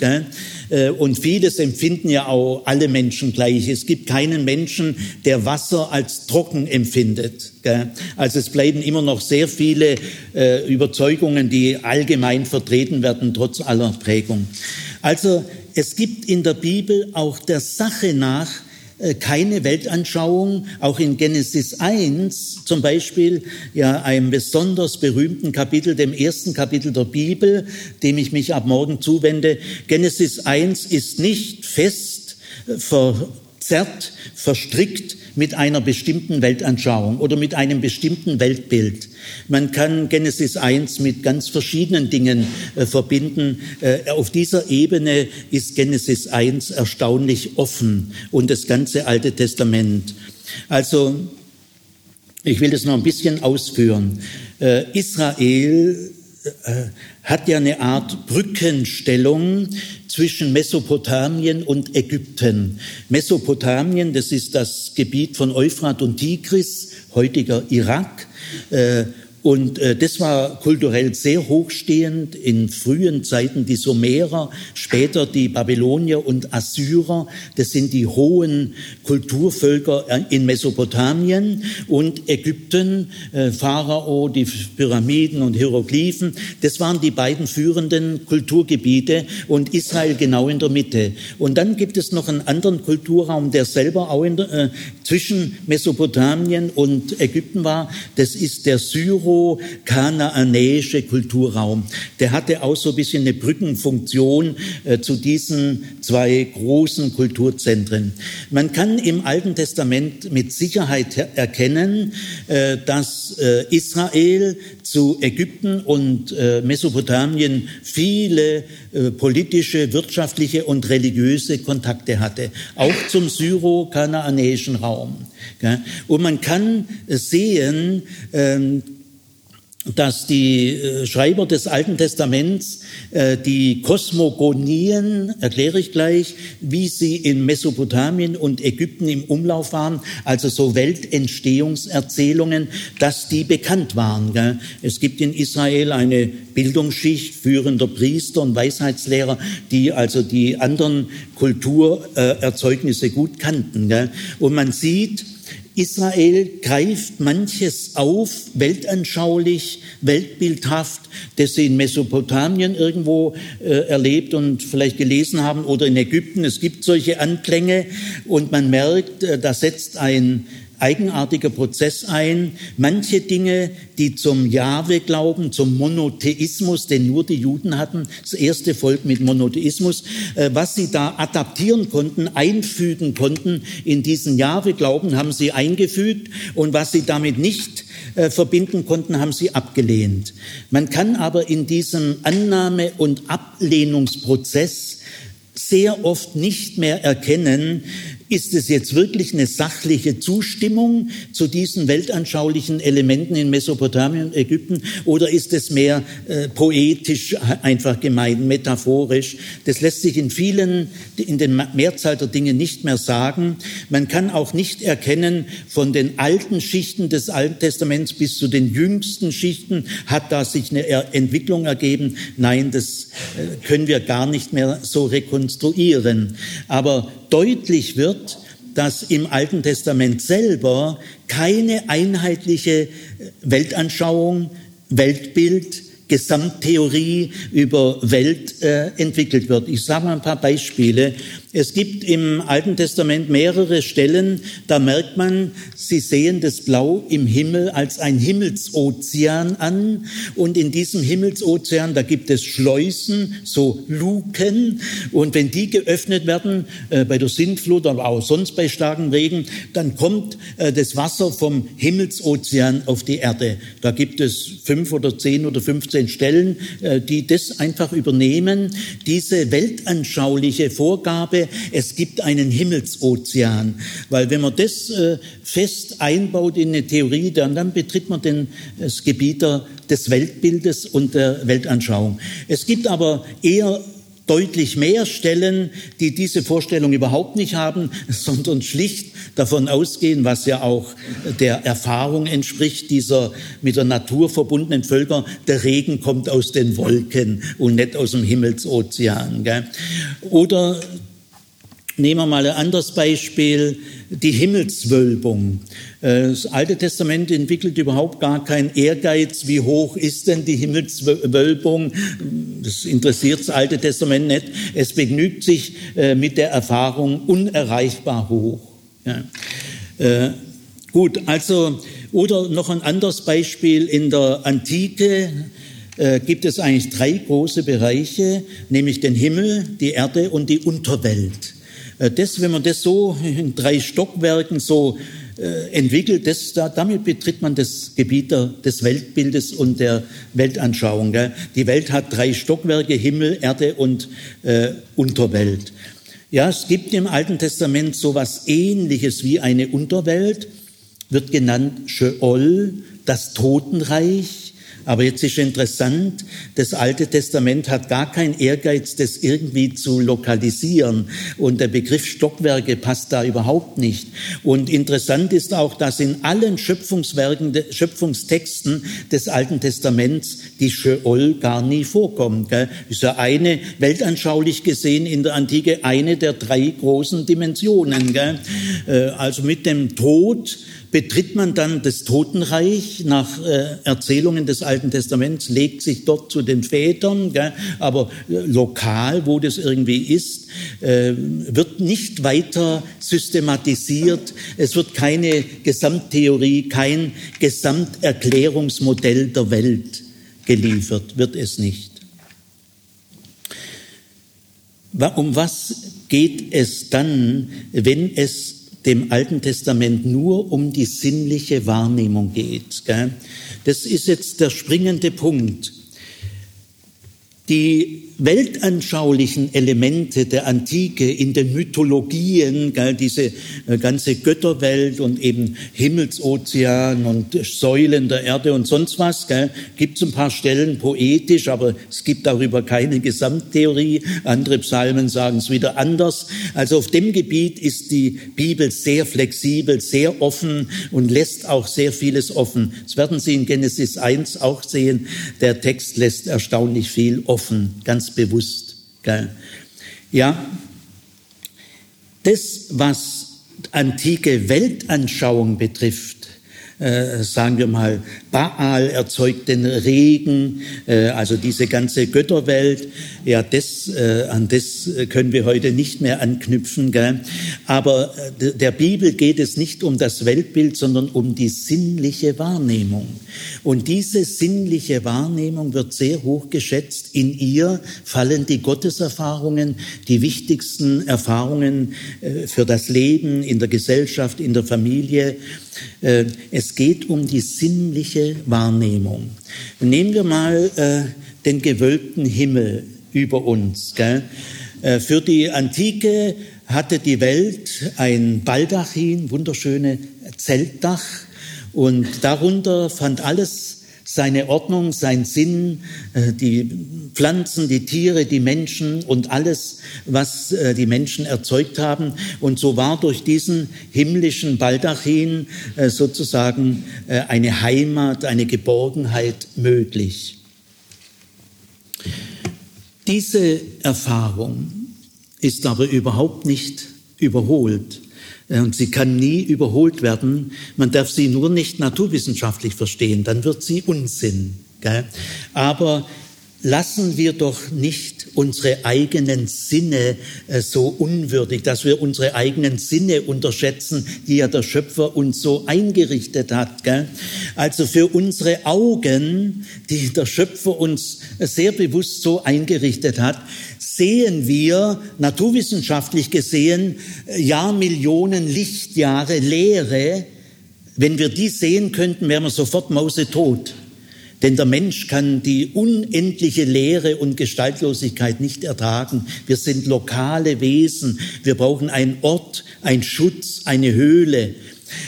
A: Äh, und vieles empfinden ja auch alle Menschen gleich. Es gibt keinen Menschen, der Wasser als trocken empfindet. Also es bleiben immer noch sehr viele äh, Überzeugungen, die allgemein vertreten werden, trotz aller Prägung. Also es gibt in der Bibel auch der Sache nach keine Weltanschauung, auch in Genesis 1 zum Beispiel, ja, einem besonders berühmten Kapitel, dem ersten Kapitel der Bibel, dem ich mich ab morgen zuwende. Genesis 1 ist nicht fest äh, verzerrt, verstrickt mit einer bestimmten Weltanschauung oder mit einem bestimmten Weltbild. Man kann Genesis 1 mit ganz verschiedenen Dingen äh, verbinden. Äh, auf dieser Ebene ist Genesis 1 erstaunlich offen und das ganze Alte Testament. Also, ich will das noch ein bisschen ausführen. Äh, Israel hat ja eine Art Brückenstellung zwischen Mesopotamien und Ägypten. Mesopotamien, das ist das Gebiet von Euphrat und Tigris, heutiger Irak. Äh, Und äh, das war kulturell sehr hochstehend in frühen Zeiten die Sumerer, später die Babylonier und Assyrer. Das sind die hohen Kulturvölker in Mesopotamien und Ägypten, äh, Pharao, die Pyramiden und Hieroglyphen. Das waren die beiden führenden Kulturgebiete und Israel genau in der Mitte. Und dann gibt es noch einen anderen Kulturraum, der selber auch der, äh, zwischen Mesopotamien und Ägypten war. Das ist der Syro syro-kanaanäische Kulturraum. Der hatte auch so ein bisschen eine Brückenfunktion äh, zu diesen zwei großen Kulturzentren. Man kann im Alten Testament mit Sicherheit erkennen, äh, dass äh, Israel zu Ägypten und Mesopotamien viele politische, wirtschaftliche und religiöse Kontakte hatte, auch zum syro-kanaanäischen Raum. Und man kann sehen, ähm, dass die äh, Schreiber des Alten Testaments äh, die Kosmogonien, erkläre ich gleich, wie sie in Mesopotamien und Ägypten im Umlauf waren, also so Weltentstehungserzählungen, dass die bekannt waren. Es gibt in Israel eine Bildungsschicht führender Priester und Weisheitslehrer, die also die anderen Kulturerzeugnisse gut kannten. Und man sieht, Israel greift manches auf, weltanschaulich, weltbildhaft, das sie in Mesopotamien irgendwo äh, erlebt und vielleicht gelesen haben oder in Ägypten. Es gibt solche Anklänge und man merkt, äh, da setzt ein eigenartiger Prozess ein. Manche Dinge, die zum Jahwe-Glauben, zum Monotheismus, den nur die Juden hatten, das erste Volk mit Monotheismus, äh, was sie da adaptieren konnten, einfügen konnten in diesen Jahwe-Glauben, haben sie eingefügt und was sie damit nicht äh, verbinden konnten, haben sie abgelehnt. Man kann aber in diesem Annahme- und Ablehnungsprozess sehr oft nicht mehr erkennen, ist es jetzt wirklich eine sachliche Zustimmung zu diesen weltanschaulichen Elementen in Mesopotamien und Ägypten oder ist es mehr äh, poetisch einfach gemeint, metaphorisch? Das lässt sich in vielen, in den Mehrzahl der Dinge nicht mehr sagen. Man kann auch nicht erkennen, von den alten Schichten des Alten Testaments bis zu den jüngsten Schichten hat da sich eine Entwicklung ergeben. Nein, das äh, können wir gar nicht mehr so rekonstruieren. Aber deutlich wird, dass im Alten Testament selber keine einheitliche Weltanschauung, Weltbild, Gesamttheorie über Welt äh, entwickelt wird. Ich sage mal ein paar Beispiele. Es gibt im Alten Testament mehrere Stellen, da merkt man, sie sehen das Blau im Himmel als ein Himmelsozean an. Und in diesem Himmelsozean, da gibt es Schleusen, so Luken. Und wenn die geöffnet werden, äh, bei der Sintflut, aber auch sonst bei starkem Regen, dann kommt äh, das Wasser vom Himmelsozean auf die Erde. Da gibt es fünf oder zehn oder 15 Stellen, äh, die das einfach übernehmen. Diese weltanschauliche Vorgabe es gibt einen Himmelsozean. Weil wenn man das äh, fest einbaut in eine Theorie, dann, dann betritt man den, das Gebiet des Weltbildes und der Weltanschauung. Es gibt aber eher deutlich mehr Stellen, die diese Vorstellung überhaupt nicht haben, sondern schlicht davon ausgehen, was ja auch der Erfahrung entspricht, dieser mit der Natur verbundenen Völker, der Regen kommt aus den Wolken und nicht aus dem Himmelsozean. Gell? Oder Nehmen wir mal ein anderes Beispiel, die Himmelswölbung. Äh, das Alte Testament entwickelt überhaupt gar keinen Ehrgeiz, wie hoch ist denn die Himmelswölbung. Das interessiert das Alte Testament nicht. Es begnügt sich äh, mit der Erfahrung unerreichbar hoch. Ja. Äh, gut, also, oder noch ein anderes Beispiel in der Antike gibt es eigentlich drei große Bereiche, nämlich den Himmel, die Erde und die Unterwelt. Äh, das, wenn man das so in drei Stockwerken so äh, entwickelt, das, da, damit betritt man das Gebiet des Weltbildes und der Weltanschauung. Die Welt hat drei Stockwerke, Himmel, Erde und äh, Unterwelt. Ja, es gibt im Alten Testament so etwas Ähnliches wie eine Unterwelt, wird genannt Sheol, das Totenreich Aber jetzt ist interessant, das Alte Testament hat gar keinen Ehrgeiz, das irgendwie zu lokalisieren. Und der Begriff Stockwerke passt da überhaupt nicht. Und interessant ist auch, dass in allen Schöpfungswerken, Schöpfungstexten des Alten Testaments die Sheol gar nie vorkommt. Gell? Ist ja eine, weltanschaulich gesehen in der Antike, eine der drei großen Dimensionen. Gell? Äh, also mit dem Tod betritt man dann das Totenreich nach äh, Erzählungen des Alten Testaments, legt sich dort zu den Vätern, gell, aber äh, lokal, wo das irgendwie ist, äh, wird nicht weiter systematisiert. Es wird keine Gesamttheorie, kein Gesamterklärungsmodell der Welt geliefert, wird es nicht. Um was geht es dann, wenn es dem Alten Testament nur um die sinnliche Wahrnehmung geht. Das ist jetzt der springende Punkt. Die weltanschaulichen Elemente der Antike in den Mythologien, gell, diese äh, ganze Götterwelt und eben Himmelsozean und Säulen der Erde und sonst was, gibt es ein paar Stellen poetisch, aber es gibt darüber keine Gesamttheorie. Andere Psalmen sagen es wieder anders. Also auf dem Gebiet ist die Bibel sehr flexibel, sehr offen und lässt auch sehr vieles offen. Das werden Sie in Genesis 1 auch sehen. Der Text lässt erstaunlich viel offen, ganz bewusst. Gell? Ja, das, was antike Weltanschauung betrifft, äh, sagen wir mal, Baal erzeugt den Regen, äh, also diese ganze Götterwelt. Ja, das, äh, an das können wir heute nicht mehr anknüpfen. Gell? Aber äh, der Bibel geht es nicht um das Weltbild, sondern um die sinnliche Wahrnehmung. Und diese sinnliche Wahrnehmung wird sehr hoch geschätzt. In ihr fallen die Gotteserfahrungen, die wichtigsten Erfahrungen äh, für das Leben in der Gesellschaft, in der Familie. Äh, es geht um die sinnliche Wahrnehmung. Nehmen wir mal äh, den gewölbten Himmel über uns. Äh, für die Antike hatte die Welt ein Baldachin, wunderschöne Zeltdach, und darunter fand alles seine Ordnung, sein Sinn, äh, die Pflanzen, die Tiere, die Menschen und alles, was äh, die Menschen erzeugt haben. Und so war durch diesen himmlischen Baldachin äh, sozusagen eine Heimat, eine Geborgenheit möglich. Diese Erfahrung ist aber überhaupt nicht überholt und sie kann nie überholt werden. Man darf sie nur nicht naturwissenschaftlich verstehen, dann wird sie Unsinn. Gell? Aber lassen wir doch nicht unsere eigenen Sinne äh, so unwürdig, dass wir unsere eigenen Sinne unterschätzen, die ja der Schöpfer uns so eingerichtet hat. Gell? Also für unsere Augen, die der Schöpfer uns sehr bewusst so eingerichtet hat, sehen wir naturwissenschaftlich gesehen äh, Jahrmillionen Lichtjahre Leere. Wenn wir die sehen könnten, wären wir sofort mausetot. Denn der Mensch kann die unendliche Leere und Gestaltlosigkeit nicht ertragen. Wir sind lokale Wesen. Wir brauchen einen Ort, einen Schutz, eine Höhle.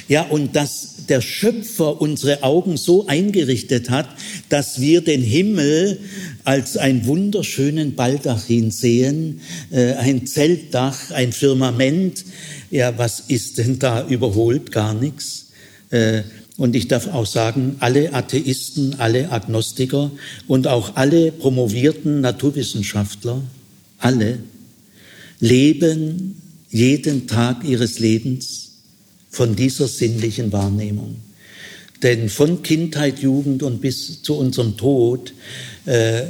A: Ja, und dass der Schöpfer unsere Augen so eingerichtet hat, dass wir den Himmel als einen wunderschönen Baldachin sehen, äh, ein Zeltdach, ein Firmament. Ja, was ist denn da überholt? Gar nichts. Äh, und ich darf auch sagen, alle Atheisten, alle Agnostiker und auch alle promovierten Naturwissenschaftler, alle leben jeden Tag ihres Lebens von dieser sinnlichen Wahrnehmung. Denn von Kindheit, Jugend und bis zu unserem Tod äh,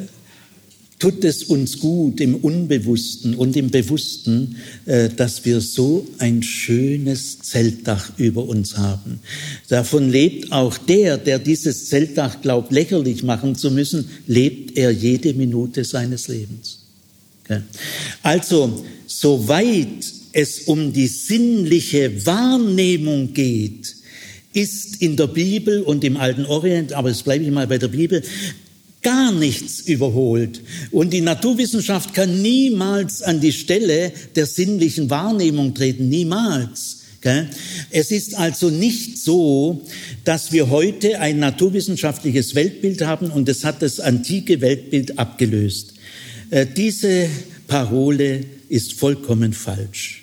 A: tut es uns gut im Unbewussten und im Bewussten, äh, dass wir so ein schönes Zeltdach über uns haben. Davon lebt auch der, der dieses Zeltdach glaubt, lächerlich machen zu müssen, lebt er jede Minute seines Lebens. Also, soweit es um die sinnliche Wahrnehmung geht, ist in der Bibel und im Alten Orient, aber jetzt bleibe ich mal bei der Bibel, gar nichts überholt. Und die Naturwissenschaft kann niemals an die Stelle der sinnlichen Wahrnehmung treten, niemals. Es ist also nicht so, dass wir heute ein naturwissenschaftliches Weltbild haben und es hat das antike Weltbild abgelöst. Äh, diese Parole ist vollkommen falsch.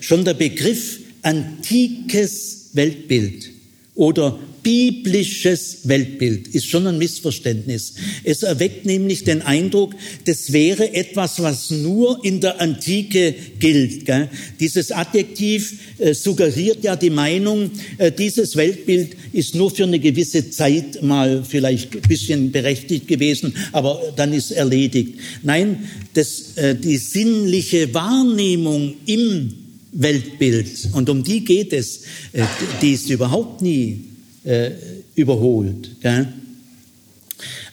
A: Schon der Begriff antikes Weltbild oder biblisches Weltbild ist schon ein Missverständnis. Es erweckt nämlich den Eindruck, das wäre etwas, was nur in der Antike gilt. Gell? Dieses Adjektiv äh, suggeriert ja die Meinung, äh, dieses Weltbild ist nur für eine gewisse Zeit mal vielleicht ein bisschen berechtigt gewesen, aber dann ist erledigt. Nein, das, äh, die sinnliche Wahrnehmung im Weltbild, und um die geht es, äh, die ist überhaupt nie äh, überholt. Gell?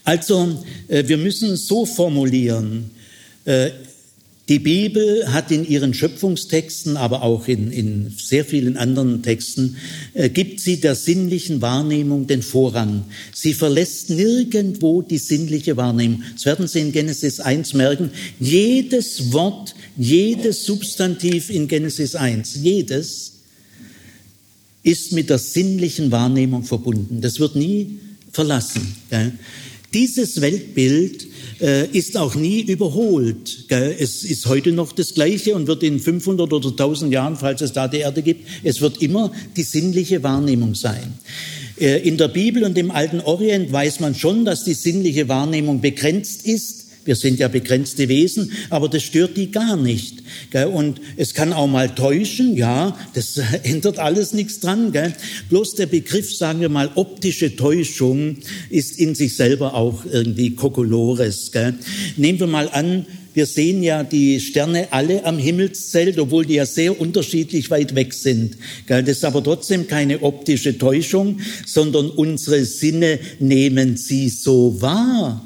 A: Also äh, wir müssen so formulieren, äh, die Bibel hat in ihren Schöpfungstexten, aber auch in, in sehr vielen anderen Texten, äh, gibt sie der sinnlichen Wahrnehmung den Vorrang. Sie verlässt nirgendwo die sinnliche Wahrnehmung. Das werden Sie in Genesis 1 merken. Jedes Wort, jedes Substantiv in Genesis 1, jedes ist mit der sinnlichen Wahrnehmung verbunden. Das wird nie verlassen. Gell? Dieses Weltbild äh, ist auch nie überholt. Gell? Es ist heute noch das Gleiche und wird in 500 oder 1000 Jahren, falls es da die Erde gibt, es wird immer die sinnliche Wahrnehmung sein. Äh, in der Bibel und im alten Orient weiß man schon, dass die sinnliche Wahrnehmung begrenzt ist. Wir sind ja begrenzte Wesen, aber das stört die gar nicht. Und es kann auch mal täuschen, ja, das ändert alles nichts dran. Bloß der Begriff, sagen wir mal, optische Täuschung ist in sich selber auch irgendwie Kokolores. Nehmen wir mal an, wir sehen ja die Sterne alle am Himmelszelt, obwohl die ja sehr unterschiedlich weit weg sind. Das ist aber trotzdem keine optische Täuschung, sondern unsere Sinne nehmen sie so wahr.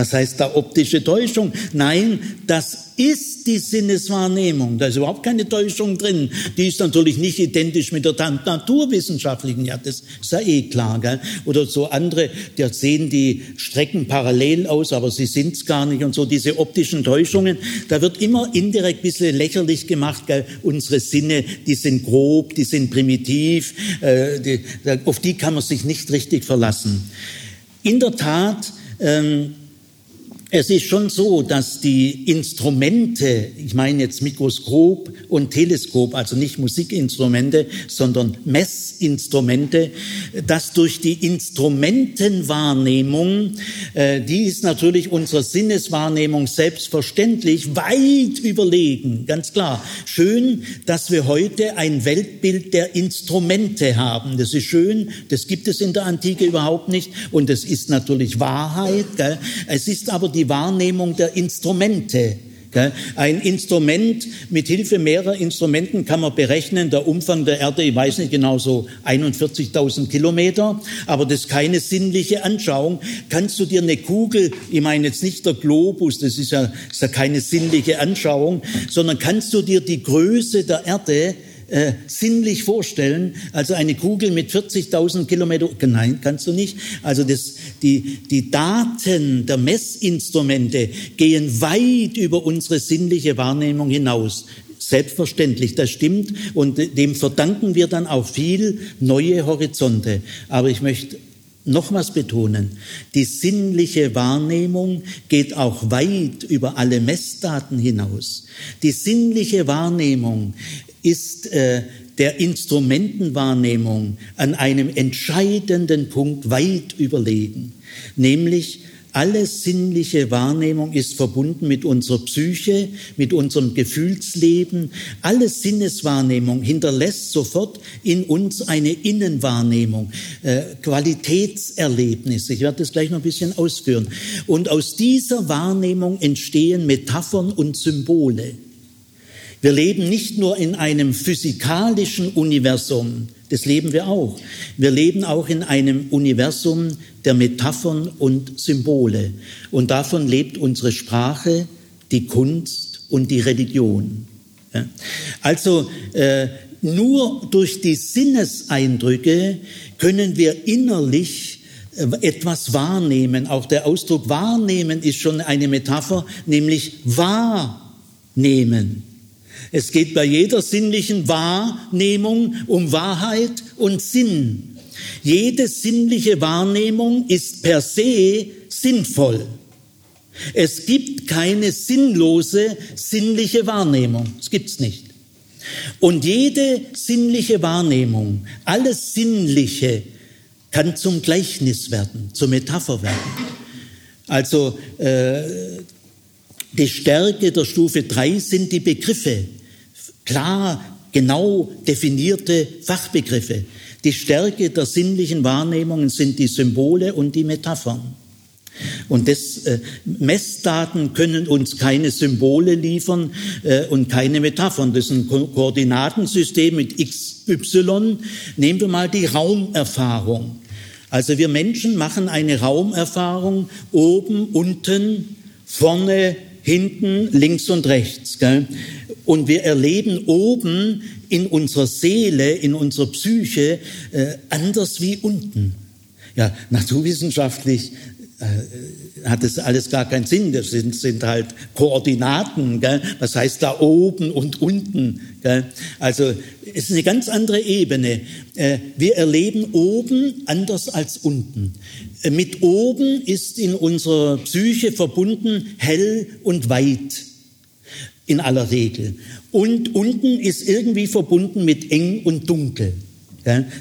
A: Was heißt da optische Täuschung? Nein, das ist die Sinneswahrnehmung. Da ist überhaupt keine Täuschung drin. Die ist natürlich nicht identisch mit der naturwissenschaftlichen. Ja, das ist ja eh klar. Gell? Oder so andere, die sehen die Strecken parallel aus, aber sie sind es gar nicht. Und so diese optischen Täuschungen, da wird immer indirekt ein bisschen lächerlich gemacht. Gell? Unsere Sinne, die sind grob, die sind primitiv. Äh, die, auf die kann man sich nicht richtig verlassen. In der Tat, ähm, es ist schon so, dass die Instrumente, ich meine jetzt Mikroskop und Teleskop, also nicht Musikinstrumente, sondern Messinstrumente, dass durch die Instrumentenwahrnehmung, äh, die ist natürlich unserer Sinneswahrnehmung selbstverständlich weit überlegen, ganz klar. Schön, dass wir heute ein Weltbild der Instrumente haben. Das ist schön, das gibt es in der Antike überhaupt nicht und das ist natürlich Wahrheit. Gell? Es ist aber die die Wahrnehmung der Instrumente. Ein Instrument, mit Hilfe mehrerer Instrumenten kann man berechnen, der Umfang der Erde, ich weiß nicht genau, so 41.000 Kilometer, aber das ist keine sinnliche Anschauung. Kannst du dir eine Kugel, ich meine jetzt nicht der Globus, das ist ja, ist ja keine sinnliche Anschauung, sondern kannst du dir die Größe der Erde äh, sinnlich vorstellen. Also eine Kugel mit 40.000 Kilometer, nein, kannst du nicht. Also das, die, die Daten der Messinstrumente gehen weit über unsere sinnliche Wahrnehmung hinaus. Selbstverständlich, das stimmt und dem verdanken wir dann auch viel neue Horizonte. Aber ich möchte nochmals betonen, die sinnliche Wahrnehmung geht auch weit über alle Messdaten hinaus. Die sinnliche Wahrnehmung ist äh, der Instrumentenwahrnehmung an einem entscheidenden Punkt weit überlegen, nämlich alle sinnliche Wahrnehmung ist verbunden mit unserer Psyche, mit unserem Gefühlsleben. Alle Sinneswahrnehmung hinterlässt sofort in uns eine Innenwahrnehmung, äh, Qualitätserlebnisse. Ich werde das gleich noch ein bisschen ausführen. Und aus dieser Wahrnehmung entstehen Metaphern und Symbole. Wir leben nicht nur in einem physikalischen Universum, das leben wir auch. Wir leben auch in einem Universum der Metaphern und Symbole. Und davon lebt unsere Sprache, die Kunst und die Religion. Also äh, nur durch die Sinneseindrücke können wir innerlich äh, etwas wahrnehmen. Auch der Ausdruck wahrnehmen ist schon eine Metapher, nämlich wahrnehmen. Es geht bei jeder sinnlichen Wahrnehmung um Wahrheit und Sinn. Jede sinnliche Wahrnehmung ist per se sinnvoll. Es gibt keine sinnlose sinnliche Wahrnehmung. Es gibt's nicht. Und jede sinnliche Wahrnehmung, alles Sinnliche kann zum Gleichnis werden, zur Metapher werden. Also äh, die Stärke der Stufe 3 sind die Begriffe, klar, genau definierte Fachbegriffe. Die Stärke der sinnlichen Wahrnehmungen sind die Symbole und die Metaphern. Und das, äh, Messdaten können uns keine Symbole liefern äh, und keine Metaphern. Das ist ein Ko Koordinatensystem mit x, y. Nehmen wir mal die Raumerfahrung. Also wir Menschen machen eine Raumerfahrung oben, unten, vorne, hinten, links und rechts. Gell? Und wir erleben oben in unserer Seele, in unserer Psyche äh, anders wie unten. Ja, naturwissenschaftlich äh, hat es alles gar keinen Sinn. Das sind, sind halt Koordinaten. Gell? Was heißt da oben und unten? Gell? Also es ist eine ganz andere Ebene. Äh, wir erleben oben anders als unten. Äh, mit oben ist in unserer Psyche verbunden hell und weit in aller Regel. Und unten ist irgendwie verbunden mit eng und dunkel.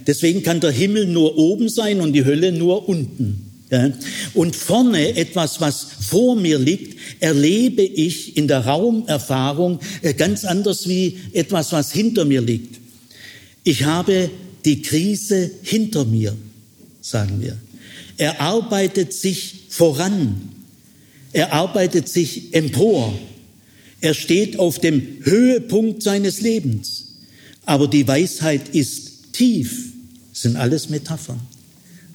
A: Deswegen kann der Himmel nur oben sein und die Hölle nur unten. Und vorne etwas, was vor mir liegt, erlebe ich in der Raumerfahrung äh, ganz anders wie etwas, was hinter mir liegt. Ich habe die Krise hinter mir, sagen wir. Er arbeitet sich voran. Er arbeitet sich empor. Er steht auf dem Höhepunkt seines Lebens. Aber die Weisheit ist tief. Das sind alles Metaphern.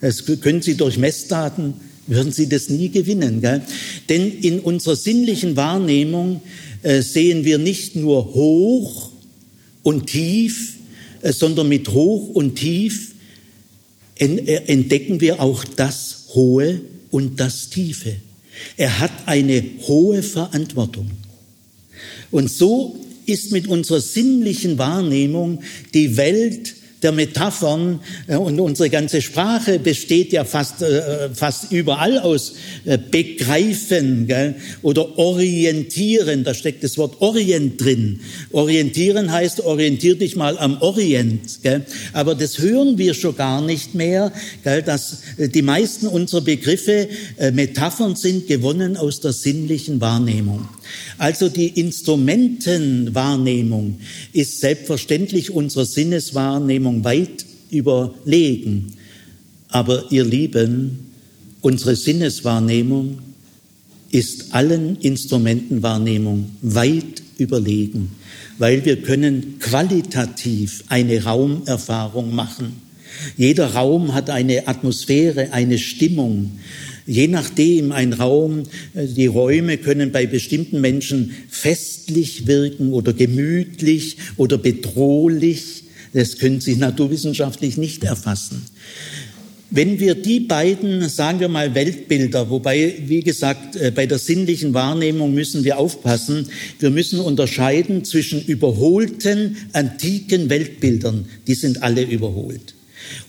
A: Das können Sie durch Messdaten, würden Sie das nie gewinnen. Gell? Denn in unserer sinnlichen Wahrnehmung äh, sehen wir nicht nur hoch und tief, äh, sondern mit hoch und tief äh, entdecken wir auch das Hohe und das Tiefe. Er hat eine hohe Verantwortung. Und so ist mit unserer sinnlichen Wahrnehmung die Welt der Metaphern äh, und unsere ganze Sprache besteht ja fast, äh, fast überall aus äh, Begreifen gell? oder Orientieren. Da steckt das Wort Orient drin. Orientieren heißt, orientier dich mal am Orient. Gell? Aber das hören wir schon gar nicht mehr, gell? dass die meisten unserer Begriffe Metaphern sind, gewonnen aus der sinnlichen Wahrnehmung. Also die Instrumentenwahrnehmung ist selbstverständlich unserer Sinneswahrnehmung weit überlegen. Aber ihr Lieben, unsere Sinneswahrnehmung ist allen Instrumentenwahrnehmung weit überlegen, weil wir können qualitativ eine Raumerfahrung machen. Jeder Raum hat eine Atmosphäre, eine Stimmung. Je nachdem, ein Raum, äh, die Räume können bei bestimmten Menschen festlich wirken oder gemütlich oder bedrohlich. Das können Sie naturwissenschaftlich nicht erfassen. Wenn wir die beiden, sagen wir mal, Weltbilder, wobei, wie gesagt, äh, bei der sinnlichen Wahrnehmung müssen wir aufpassen, wir müssen unterscheiden zwischen überholten antiken Weltbildern, die sind alle überholt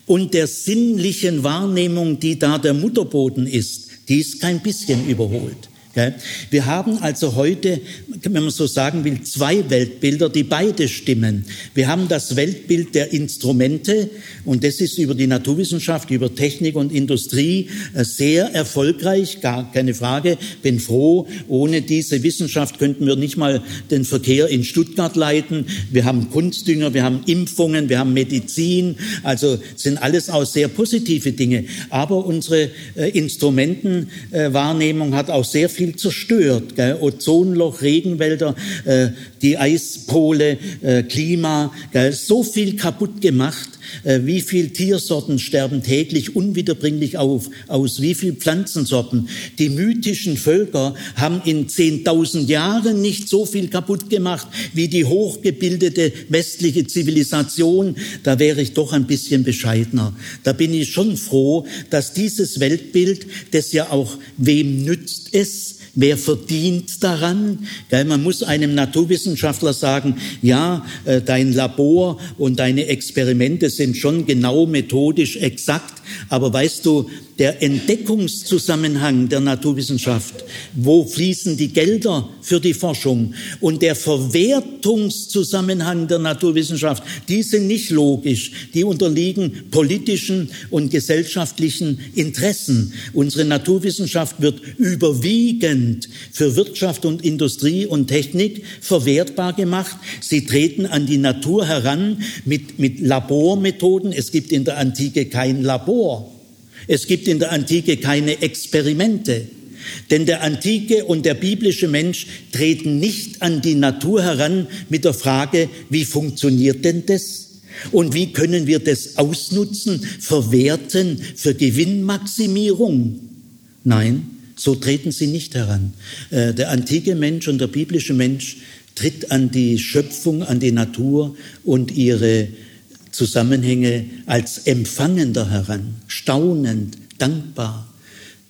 A: und der sinnlichen Wahrnehmung, die da der Mutterboden ist, die ist kein bisschen überholt. Wir haben also heute, wenn man so sagen will, zwei Weltbilder, die beide stimmen. Wir haben das Weltbild der Instrumente und das ist über die Naturwissenschaft, über Technik und Industrie äh, sehr erfolgreich, gar keine Frage. Bin froh, ohne diese Wissenschaft könnten wir nicht mal den Verkehr in Stuttgart leiten. Wir haben Kunstdünger, wir haben Impfungen, wir haben Medizin, also sind alles auch sehr positive Dinge. Aber unsere äh, Instrumentenwahrnehmung hat auch sehr viel viel zerstört. Gell? Ozonloch, Regenwälder, äh, die Eispole, äh, Klima, gell? so viel kaputt gemacht. Äh, wie viele Tiersorten sterben täglich unwiederbringlich auf, aus? Wie viele Pflanzensorten? Die mythischen Völker haben in 10.000 Jahren nicht so viel kaputt gemacht wie die hochgebildete westliche Zivilisation. Da wäre ich doch ein bisschen bescheidener. Da bin ich schon froh, dass dieses Weltbild, das ja auch wem nützt es, Wer verdient daran? Man muss einem Naturwissenschaftler sagen, ja, äh, dein Labor und deine Experimente sind schon genau methodisch exakt, aber weißt du, der Entdeckungszusammenhang der Naturwissenschaft, wo fließen die Gelder für die Forschung und der Verwertungszusammenhang der Naturwissenschaft, die sind nicht logisch, die unterliegen politischen und gesellschaftlichen Interessen. Unsere Naturwissenschaft wird überwiegend für Wirtschaft und Industrie und Technik verwertbar gemacht. Sie treten an die Natur heran mit, mit Labormethoden. Es gibt in der Antike kein Labor. Es gibt in der Antike keine Experimente. Denn der antike und der biblische Mensch treten nicht an die Natur heran mit der Frage, wie funktioniert denn das? Und wie können wir das ausnutzen, verwerten für Gewinnmaximierung? Nein, so treten sie nicht heran. Äh, der antike Mensch und der biblische Mensch tritt an die Schöpfung, an die Natur und ihre Zusammenhänge als Empfangender heran, staunend, dankbar.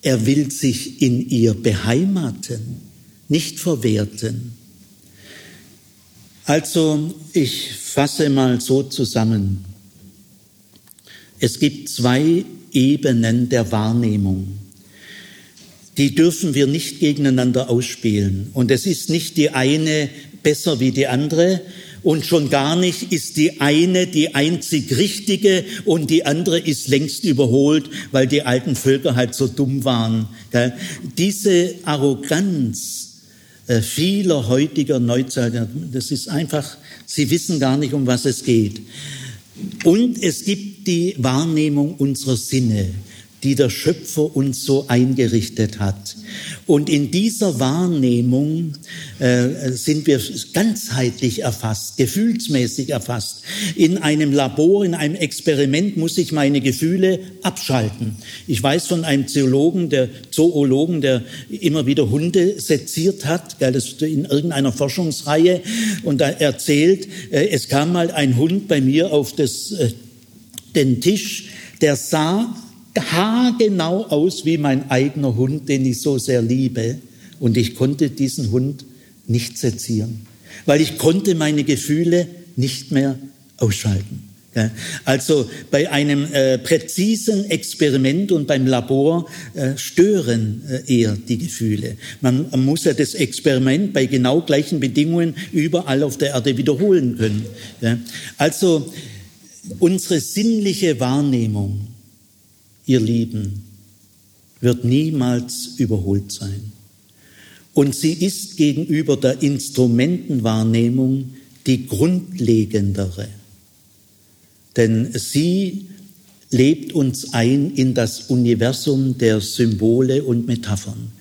A: Er will sich in ihr beheimaten, nicht verwerten. Also ich fasse mal so zusammen. Es gibt zwei Ebenen der Wahrnehmung. Die dürfen wir nicht gegeneinander ausspielen. Und es ist nicht die eine besser wie die andere, und schon gar nicht ist die eine die einzig richtige und die andere ist längst überholt, weil die alten Völker halt so dumm waren. Diese Arroganz äh, vieler heutiger Neuzeiter, das ist einfach, sie wissen gar nicht, um was es geht. Und es gibt die Wahrnehmung unserer Sinne die der Schöpfer uns so eingerichtet hat. Und in dieser Wahrnehmung äh, sind wir ganzheitlich erfasst, gefühlsmäßig erfasst. In einem Labor, in einem Experiment muss ich meine Gefühle abschalten. Ich weiß von einem Zoologen, der Zoologen, der immer wieder Hunde seziert hat, gell, das in irgendeiner Forschungsreihe, und da erzählt, äh, es kam mal ein Hund bei mir auf das, äh, den Tisch, der sah haargenau aus wie mein eigener Hund, den ich so sehr liebe. Und ich konnte diesen Hund nicht sezieren, weil ich konnte meine Gefühle nicht mehr ausschalten. Also bei einem äh, präzisen Experiment und beim Labor äh, stören äh, eher die Gefühle. Man, muss ja das Experiment bei genau gleichen Bedingungen überall auf der Erde wiederholen können. Ja. Also unsere sinnliche Wahrnehmung ihr Lieben, wird niemals überholt sein. Und sie ist gegenüber der Instrumentenwahrnehmung die grundlegendere. Denn sie lebt uns ein in das Universum der Symbole und Metaphern,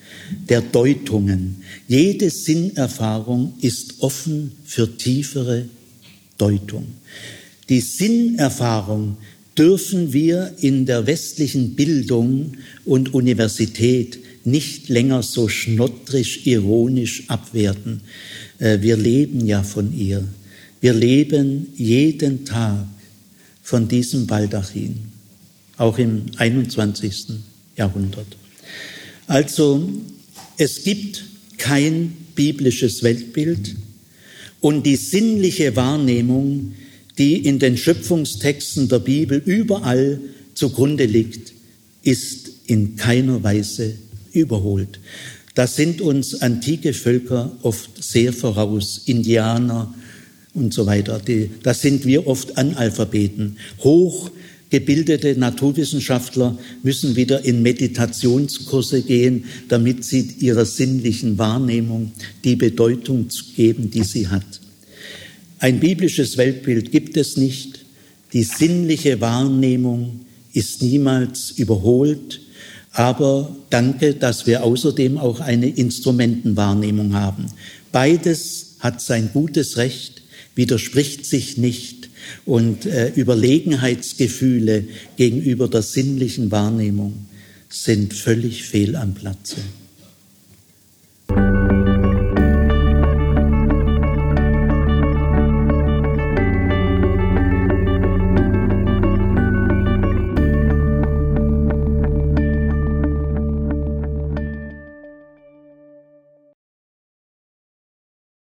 A: der Deutungen. Jede Sinnerfahrung ist offen für tiefere Deutung. Die Sinnerfahrung dürfen wir in der westlichen Bildung und Universität nicht länger so schnottrisch, ironisch abwerten. Äh, wir leben ja von ihr. Wir leben jeden Tag von diesem Baldachin, auch im 21. Jahrhundert. Also es gibt kein biblisches Weltbild und die sinnliche Wahrnehmung die in den Schöpfungstexten der Bibel überall zugrunde liegt, ist in keiner Weise überholt. Da sind uns antike Völker oft sehr voraus, Indianer und so weiter. da sind wir oft Analphabeten. Hochgebildete Naturwissenschaftler müssen wieder in Meditationskurse gehen, damit sie ihrer sinnlichen Wahrnehmung die Bedeutung geben, die sie hat. Ein biblisches Weltbild gibt es nicht. Die sinnliche Wahrnehmung ist niemals überholt. Aber danke, dass wir außerdem auch eine Instrumentenwahrnehmung haben. Beides hat sein gutes Recht, widerspricht sich nicht und äh, Überlegenheitsgefühle gegenüber der sinnlichen Wahrnehmung sind völlig fehl am Platze.